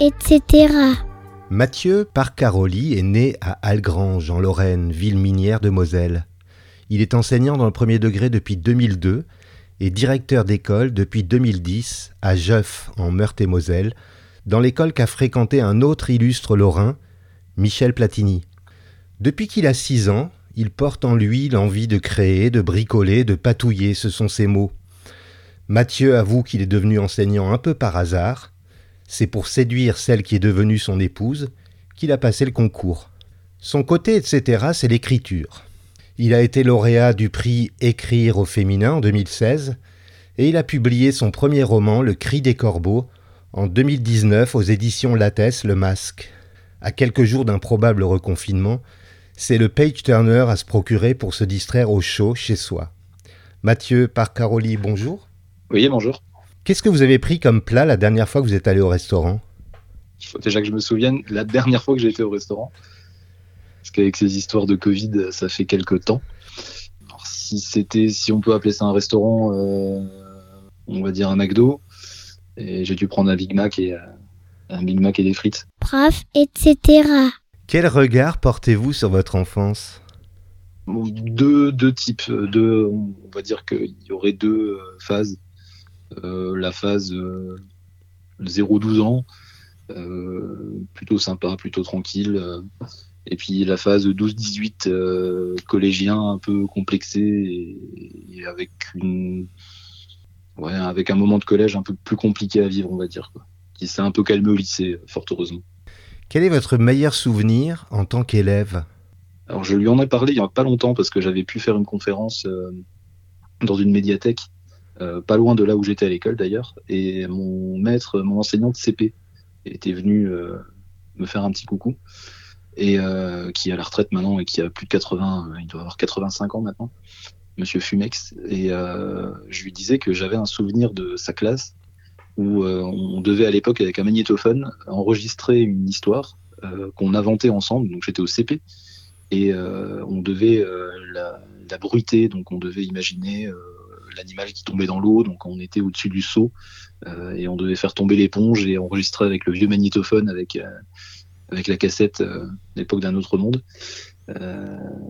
Etc. Mathieu Parcaroli est né à Algrange, en Lorraine, ville minière de Moselle. Il est enseignant dans le premier degré depuis 2002 et directeur d'école depuis 2010 à Jeuf, en Meurthe-et-Moselle, dans l'école qu'a fréquenté un autre illustre lorrain, Michel Platini. Depuis qu'il a 6 ans, il porte en lui l'envie de créer, de bricoler, de patouiller, ce sont ses mots. Mathieu avoue qu'il est devenu enseignant un peu par hasard, c'est pour séduire celle qui est devenue son épouse qu'il a passé le concours. Son côté, etc., c'est l'écriture. Il a été lauréat du prix Écrire au féminin en 2016 et il a publié son premier roman, Le cri des corbeaux, en 2019 aux éditions Lattès Le Masque. À quelques jours d'un probable reconfinement, c'est le page turner à se procurer pour se distraire au chaud chez soi. Mathieu Parcaroli, bonjour. Oui, bonjour. Qu'est-ce que vous avez pris comme plat la dernière fois que vous êtes allé au restaurant? Il faut déjà que je me souvienne la dernière fois que j'ai été au restaurant. Parce qu'avec ces histoires de Covid, ça fait quelques temps. si c'était, si on peut appeler ça un restaurant, euh, on va dire un McDo. Et j'ai dû prendre un Big Mac et euh, un Big Mac et des frites. Prof, etc. Quel regard portez-vous sur votre enfance? Deux, deux types. Deux, on va dire qu'il y aurait deux euh, phases. Euh, la phase 0-12 euh, ans, euh, plutôt sympa, plutôt tranquille. et puis la phase 12-18, collégien un peu complexé et, avec une ouais, avec un moment de collège un peu plus compliqué à vivre, on va dire, quoi. qui s'est un peu calmé au lycée, fort heureusement. Quel est votre meilleur souvenir en tant qu'élève? Alors je lui en ai parlé il n'y a pas longtemps parce que j'avais pu faire une conférence dans une médiathèque euh, pas loin de là où j'étais à l'école d'ailleurs. Et mon maître, mon enseignant de CP était venu euh, me faire un petit coucou. Et euh, qui est à la retraite maintenant et qui a plus de 80, il doit avoir 85 ans maintenant, Monsieur Fumex. Et je lui disais que j'avais un souvenir de sa classe où on devait à l'époque avec un magnétophone enregistrer une histoire qu'on inventait ensemble. Donc j'étais au CP et on devait la, la, bruiter. Donc on devait imaginer l'animal qui tombait dans l'eau, donc on était au-dessus du seau euh, et on devait faire tomber l'éponge et enregistrer avec le vieux magnétophone avec euh, la cassette euh, l'époque d'un autre monde,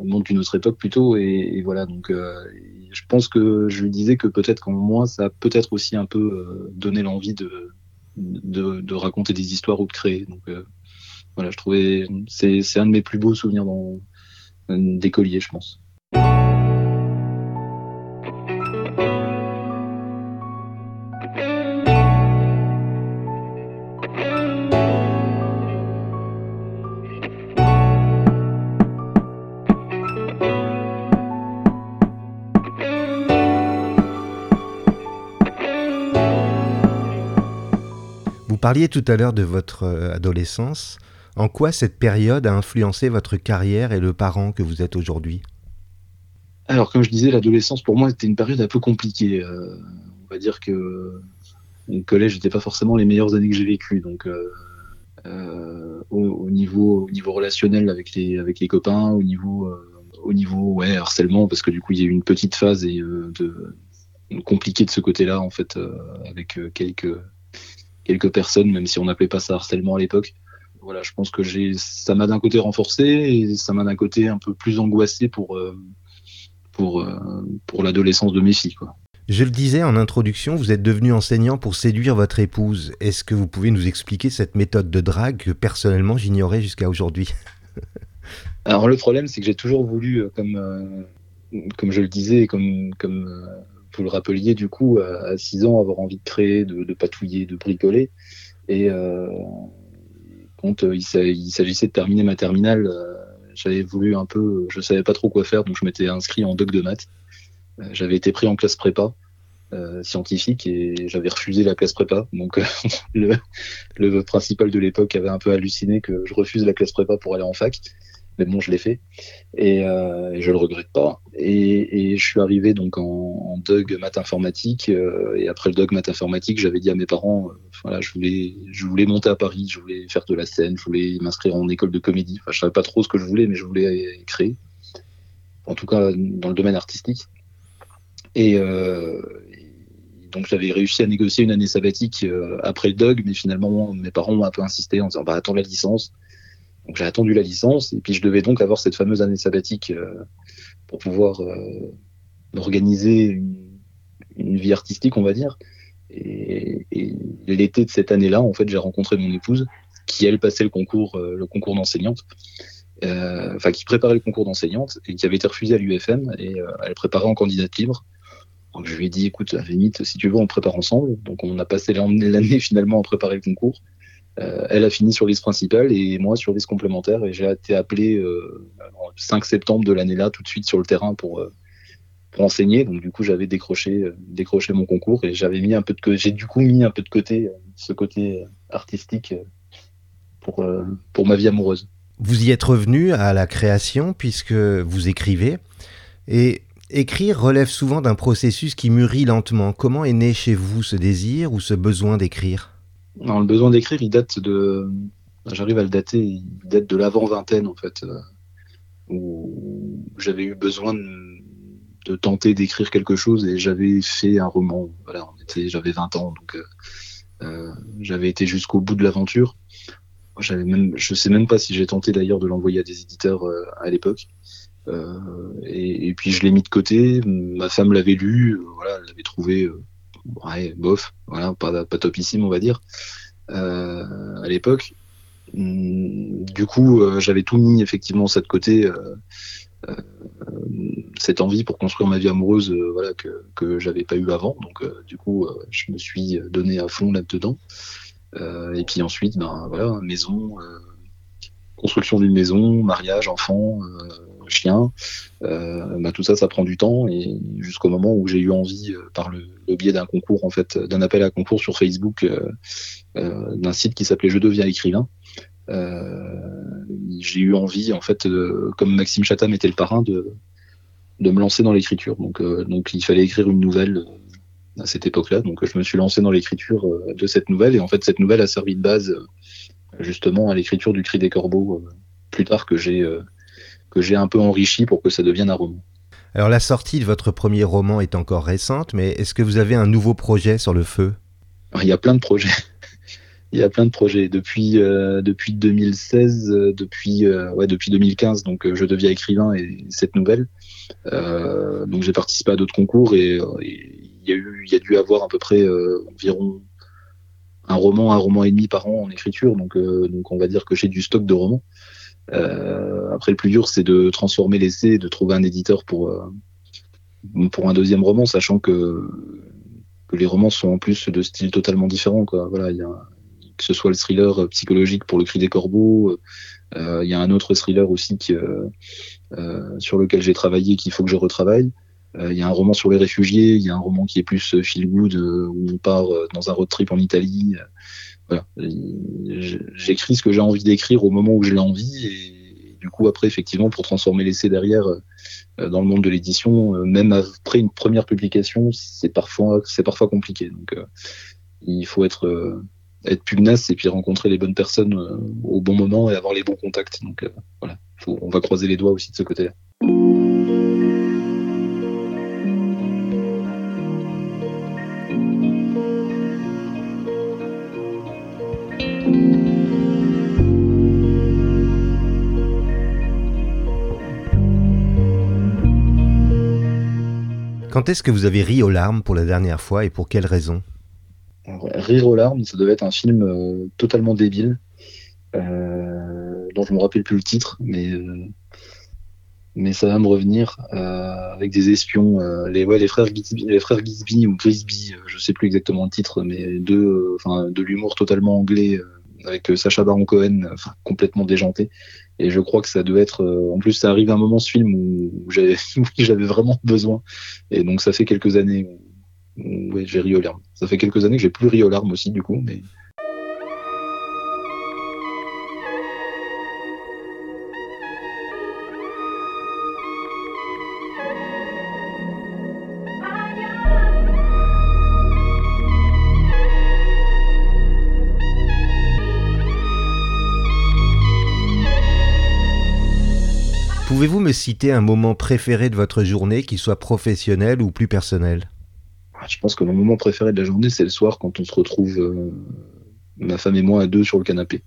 monde d'une autre époque plutôt et, voilà donc je pense que je lui disais que peut-être qu'en moi ça a peut-être aussi un peu donné l'envie de, raconter des histoires ou de créer donc voilà je trouvais c'est c'est un de mes plus beaux souvenirs dans d'écolier je pense. Parliez tout à l'heure de votre euh, adolescence. En quoi cette période a influencé votre carrière et le parent que vous êtes aujourd'hui? Alors, comme je disais, l'adolescence pour moi était une période un peu compliquée. Euh, on va dire que le collège n'était pas forcément les meilleures années que j'ai vécues. Donc, euh, au, niveau, au niveau relationnel avec les, copains, au niveau, harcèlement, parce que du coup, il y a eu une petite phase et, de, compliquée de ce côté-là, en fait, avec quelques quelques personnes, même si on n'appelait pas ça harcèlement à l'époque. Voilà, je pense que j'ai, ça m'a d'un côté renforcé et ça m'a d'un côté un peu plus angoissé pour euh, pour euh, pour l'adolescence de mes filles, quoi. Je le disais en introduction, vous êtes devenu enseignant pour séduire votre épouse. Est-ce que vous pouvez nous expliquer cette méthode de drague que personnellement j'ignorais jusqu'à aujourd'hui? Alors le problème, c'est que j'ai toujours voulu, comme, comme je le disais, comme, comme vous le rappeliez, du coup, à 6 ans, avoir envie de créer, de, patouiller, de bricoler. Et quand il s'agissait de terminer ma terminale, j'avais voulu un peu, je savais pas trop quoi faire, donc je m'étais inscrit en doc de maths. Euh, j'avais été pris en classe prépa euh, scientifique et j'avais refusé la classe prépa. Donc le, principal de l'époque avait un peu halluciné que je refuse la classe prépa pour aller en fac. Mais bon, je l'ai fait et, euh, et, je le regrette pas. Et, je suis arrivé donc en, en Doug maths informatique euh, et après le Doug maths informatique, j'avais dit à mes parents, euh, voilà, je voulais, je voulais monter à Paris, je voulais faire de la scène, je voulais m'inscrire en école de comédie. Enfin, je savais pas trop ce que je voulais, mais je voulais créer, en tout cas dans le domaine artistique. Et, euh, donc j'avais réussi à négocier une année sabbatique après le Doug, mais finalement mes parents ont un peu insisté en disant bah attends la licence. Donc j'ai attendu la licence et puis je devais donc avoir cette fameuse année sabbatique euh, pour pouvoir euh, organiser une, vie artistique, on va dire. Et, et l'été de cette année-là, en fait, j'ai rencontré mon épouse qui elle passait le concours, euh, le concours d'enseignante, euh, enfin qui préparait le concours d'enseignante et qui avait été refusée à l'UFM et euh, elle préparait en candidate libre. Donc je lui ai dit, écoute, à limite, si tu veux, on prépare ensemble. Donc on a passé l'année finalement à préparer le concours. Euh, elle a fini sur liste principale et moi sur liste complémentaire. Et j'ai été appelé euh, le 5 septembre de l'année là, tout de suite sur le terrain pour, euh, pour enseigner. Donc du coup, j'avais décroché, euh, décroché mon concours et j'avais mis un peu de, j'ai du coup mis un peu de côté ce côté artistique pour, pour ma vie amoureuse. Vous y êtes revenu à la création puisque vous écrivez et Écrire relève souvent d'un processus qui mûrit lentement. Comment est né chez vous ce désir ou ce besoin d'écrire? Le besoin d'écrire, il date de. J'arrive à le dater, il date de l'avant-vingtaine, en fait, euh, où j'avais eu besoin de, tenter d'écrire quelque chose et j'avais fait un roman. Voilà, j'avais 20 ans, donc euh, euh, j'avais été jusqu'au bout de l'aventure. J'avais même, je sais même pas si j'ai tenté d'ailleurs de l'envoyer à des éditeurs à l'époque. Et, et, puis je l'ai mis de côté. Ma femme l'avait lu, voilà, elle l'avait trouvé ouais, bof, voilà, pas, pas topissime, on va dire, euh, à l'époque. Hum, du coup, euh, j'avais tout mis effectivement ça de côté, euh, cette envie pour construire ma vie amoureuse, voilà, que, que j'avais pas eu avant. Donc, du coup, je me suis donné à fond là-dedans. et puis ensuite, ben voilà, maison, construction d'une maison, mariage, enfant, chien, euh, bah, tout ça, ça prend du temps et jusqu'au moment où j'ai eu envie, euh, par le, biais d'un concours, en fait, d'un appel à concours sur Facebook, euh, d'un site qui s'appelait Je deviens écrivain. j'ai eu envie, en fait, comme Maxime Chatham était le parrain, de, me lancer dans l'écriture. Donc, donc, il fallait écrire une nouvelle à cette époque-là. Donc, je me suis lancé dans l'écriture de cette nouvelle et en fait, cette nouvelle a servi de base justement à l'écriture du Cri des Corbeaux plus tard que j'ai que j'ai un peu enrichi pour que ça devienne un roman. Alors la sortie de votre premier roman est encore récente, mais est-ce que vous avez un nouveau projet sur le feu? Il y a plein de projets. Il y a plein de projets depuis euh, depuis 2016, euh, depuis euh, ouais depuis 2015. Donc je deviens écrivain et cette nouvelle. Donc j'ai participé à d'autres concours et, et, il y a eu il y a dû avoir à peu près environ un roman un roman et demi par an en écriture. Donc donc on va dire que j'ai du stock de romans. Euh, après, le plus dur, c'est de transformer l'essai, de trouver un éditeur pour euh, pour un deuxième roman, sachant que que les romans sont en plus de styles totalement différents. Quoi. Voilà, il y a que ce soit le thriller psychologique pour le cri des corbeaux, euh, il y a un autre thriller aussi euh, euh, sur lequel j'ai travaillé qu'il faut que je retravaille. Il y a un roman sur les réfugiés, il y a un roman qui est plus feel good où on part dans un road trip en Italie voilà. J'écris ce que j'ai envie d'écrire au moment où j'ai l'envie et du coup après effectivement pour transformer l'essai derrière euh, dans le monde de l'édition, euh, même après une première publication, c'est parfois parfois compliqué. Donc euh, il faut être être pugnace et puis rencontrer les bonnes personnes au bon moment et avoir les bons contacts. Donc voilà, on va croiser les doigts aussi de ce côté-là. Quand est-ce que vous avez ri aux larmes pour la dernière fois et pour quelle raison? Rire aux larmes, ça devait être un film euh, totalement débile. Euh, dont je me rappelle plus le titre, mais mais ça va me revenir avec des espions, les ouais les frères les frères Gisby ou Grisby, je sais plus exactement le titre, mais deux, de l'humour totalement anglais avec Sacha Baron Cohen, complètement déjanté. Et je crois que ça doit être. en plus, ça arrive à un moment ce film où, j'avais vraiment besoin. Et donc ça fait quelques années où, j'ai ri aux larmes. Ça fait quelques années que j'ai plus ri aux larmes aussi du coup, mais Pouvez-vous me citer un moment préféré de votre journée, qu'il soit professionnel ou plus personnel? Ah, Je pense que mon moment préféré de la journée, c'est le soir quand on se retrouve, euh, ma femme et moi, à deux sur le canapé,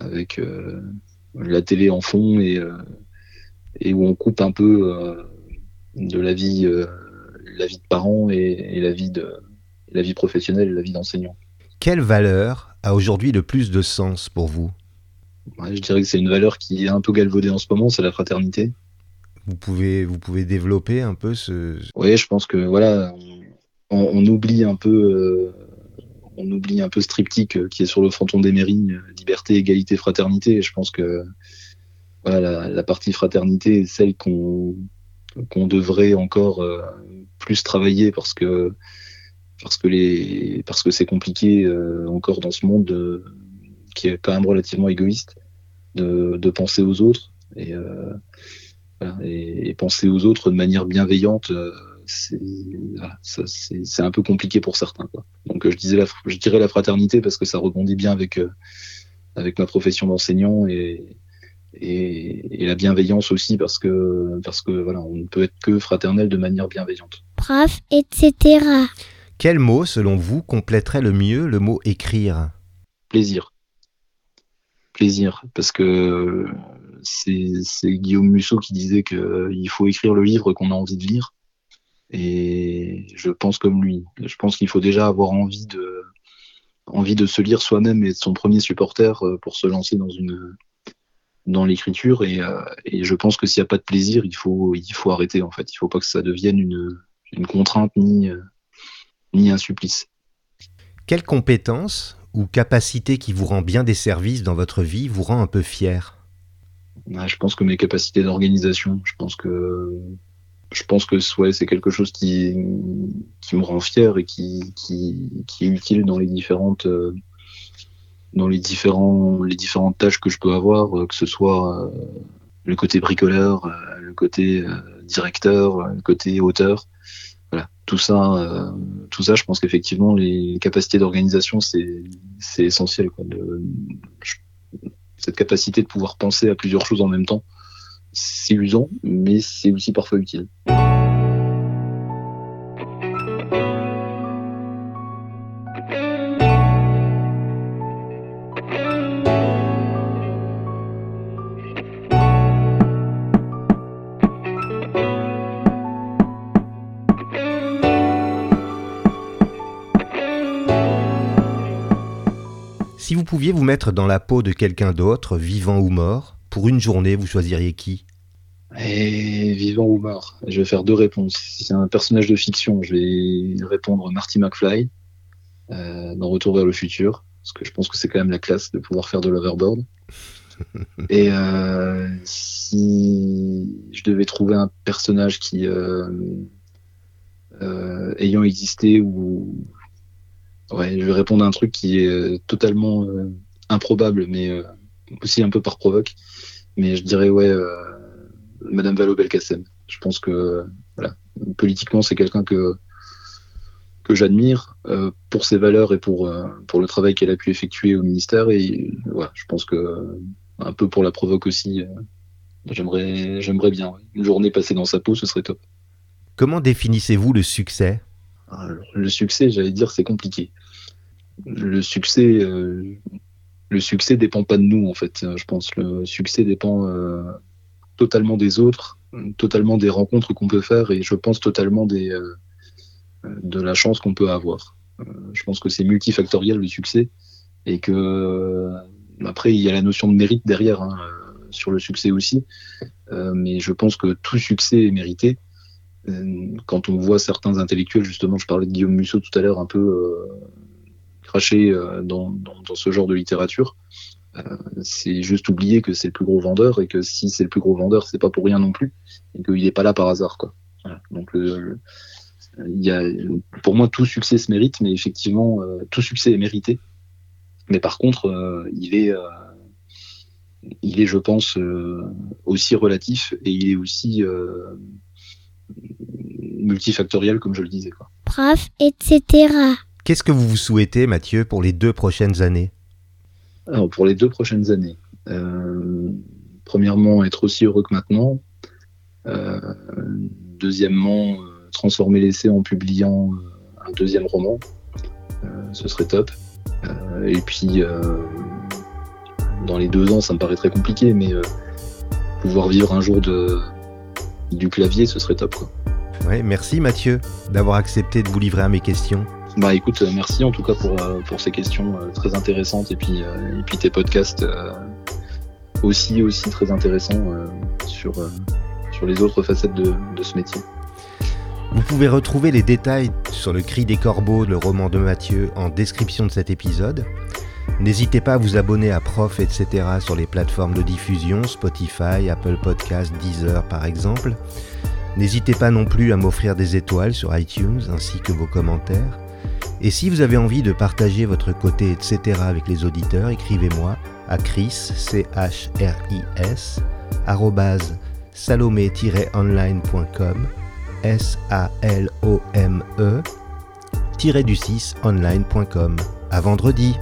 avec euh, la télé en fond et, euh, et où on coupe un peu de la vie, la vie de parents et, la vie de la vie professionnelle, la vie d'enseignant. Quelle valeur a aujourd'hui le plus de sens pour vous? Je dirais que c'est une valeur qui est un peu galvaudée en ce moment, c'est la fraternité. Vous pouvez, vous pouvez développer un peu ce. Oui, je pense que voilà, on, oublie un peu, euh, on oublie un peu ce triptyque euh, qui est sur le fronton des mairies, euh, liberté, égalité, fraternité. Et je pense que voilà, la, partie fraternité est celle qu'on qu'on devrait encore plus travailler parce que parce que les parce que c'est compliqué encore dans ce monde qui est quand même relativement égoïste de, penser aux autres et, euh, et, penser aux autres de manière bienveillante. Euh, c'est un peu compliqué pour certains. Quoi. Donc je disais la, je dirais la fraternité parce que ça rebondit bien avec euh, avec ma profession d'enseignant et, et, la bienveillance aussi parce que parce que voilà on ne peut être que fraternel de manière bienveillante. Prof, etc. Quel mot selon vous compléterait le mieux le mot écrire? Plaisir plaisir parce que c'est Guillaume Musso qui disait qu'il faut écrire le livre qu'on a envie de lire. Et je pense comme lui. Je pense qu'il faut déjà avoir envie de, envie de se lire soi-même et de son premier supporter euh, pour se lancer dans une, dans l'écriture. Et, euh, je pense que s'il n'y a pas de plaisir, il faut, il faut arrêter en fait. Il faut pas que ça devienne une, une contrainte ni, euh, ni un supplice. Quelle compétence ou capacité qui vous rend bien des services dans votre vie vous rend un peu fier Je pense que mes capacités d'organisation, je pense que je pense que c'est quelque chose qui, qui me rend fier et qui, qui, qui est utile dans les différentes euh, dans les différents les différentes tâches que je peux avoir, euh, que ce soit euh, le côté bricoleur, le côté directeur, le côté auteur tout ça, euh, tout ça, je pense qu'effectivement, les capacités d'organisation, c'est essentiel. cette capacité de pouvoir penser à plusieurs choses en même temps, c'est usant, mais c'est aussi parfois utile. Vous pouviez vous mettre dans la peau de quelqu'un d'autre, vivant ou mort, pour une journée, vous choisiriez qui? Et vivant ou mort Je vais faire deux réponses. Si c'est un personnage de fiction, je vais répondre Marty McFly euh, dans Retour vers le futur, parce que je pense que c'est quand même la classe de pouvoir faire de l'overboard. Et euh, si je devais trouver un personnage qui, euh, ayant existé ou Ouais, je vais répondre à un truc qui est euh, totalement euh, improbable, mais euh, aussi un peu par provoque. Mais je dirais, ouais, Madame Valo Belkacem. Je pense que, voilà, politiquement, c'est quelqu'un que, que j'admire pour ses valeurs et pour, pour le travail qu'elle a pu effectuer au ministère. Et voilà, je pense que, un peu pour la provoque aussi, j'aimerais, j'aimerais bien. Une journée passée dans sa peau, ce serait top. Comment définissez-vous le succès? Le succès, j'allais dire, c'est compliqué. Le succès, euh, le succès dépend pas de nous en fait. Je pense le succès dépend euh, totalement des autres, totalement des rencontres qu'on peut faire et je pense totalement des euh, de la chance qu'on peut avoir. je pense que c'est multifactoriel le succès et que après, il y a la notion de mérite derrière, hein, sur le succès aussi. mais je pense que tout succès est mérité. quand on voit certains intellectuels, justement, je parlais de Guillaume Musso tout à l'heure, un peu cracher dans, dans, ce genre de littérature, c'est juste oublier que c'est le plus gros vendeur et que si c'est le plus gros vendeur, c'est pas pour rien non plus et qu'il n'est pas là par hasard. Quoi. Donc y a, pour moi, tout succès se mérite, mais effectivement, euh, tout succès est mérité. Mais par contre, euh, il est, euh, il est, je pense, aussi relatif et il est aussi multifactoriel, comme je le disais. Quoi. Prof, etc. Qu'est-ce que vous vous souhaitez, Mathieu, pour les deux prochaines années? Alors, pour les deux prochaines années, premièrement, être aussi heureux que maintenant. deuxièmement, transformer l'essai en publiant euh, un deuxième roman. Euh, ce serait top. Euh, et puis, dans les deux ans, ça me paraît très compliqué, mais pouvoir vivre un jour de, du clavier, ce serait top. Quoi. Ouais, merci Mathieu d'avoir accepté de vous livrer à mes questions. Bah écoute, merci en tout cas pour, pour ces questions très intéressantes et puis, et puis tes podcasts aussi, aussi très intéressants sur, sur les autres facettes de, de ce métier. Vous pouvez retrouver les détails sur le cri des corbeaux, le roman de Mathieu, en description de cet épisode. N'hésitez pas à vous abonner à Prof, etc. sur les plateformes de diffusion, Spotify, Apple Podcasts, Deezer par exemple. N'hésitez pas non plus à m'offrir des étoiles sur iTunes ainsi que vos commentaires. Et si vous avez envie de partager votre côté, etc. avec les auditeurs, écrivez-moi à chris, c h r i s salomé-online.com S-A-L-O-M-E, du 6 online.com. À vendredi!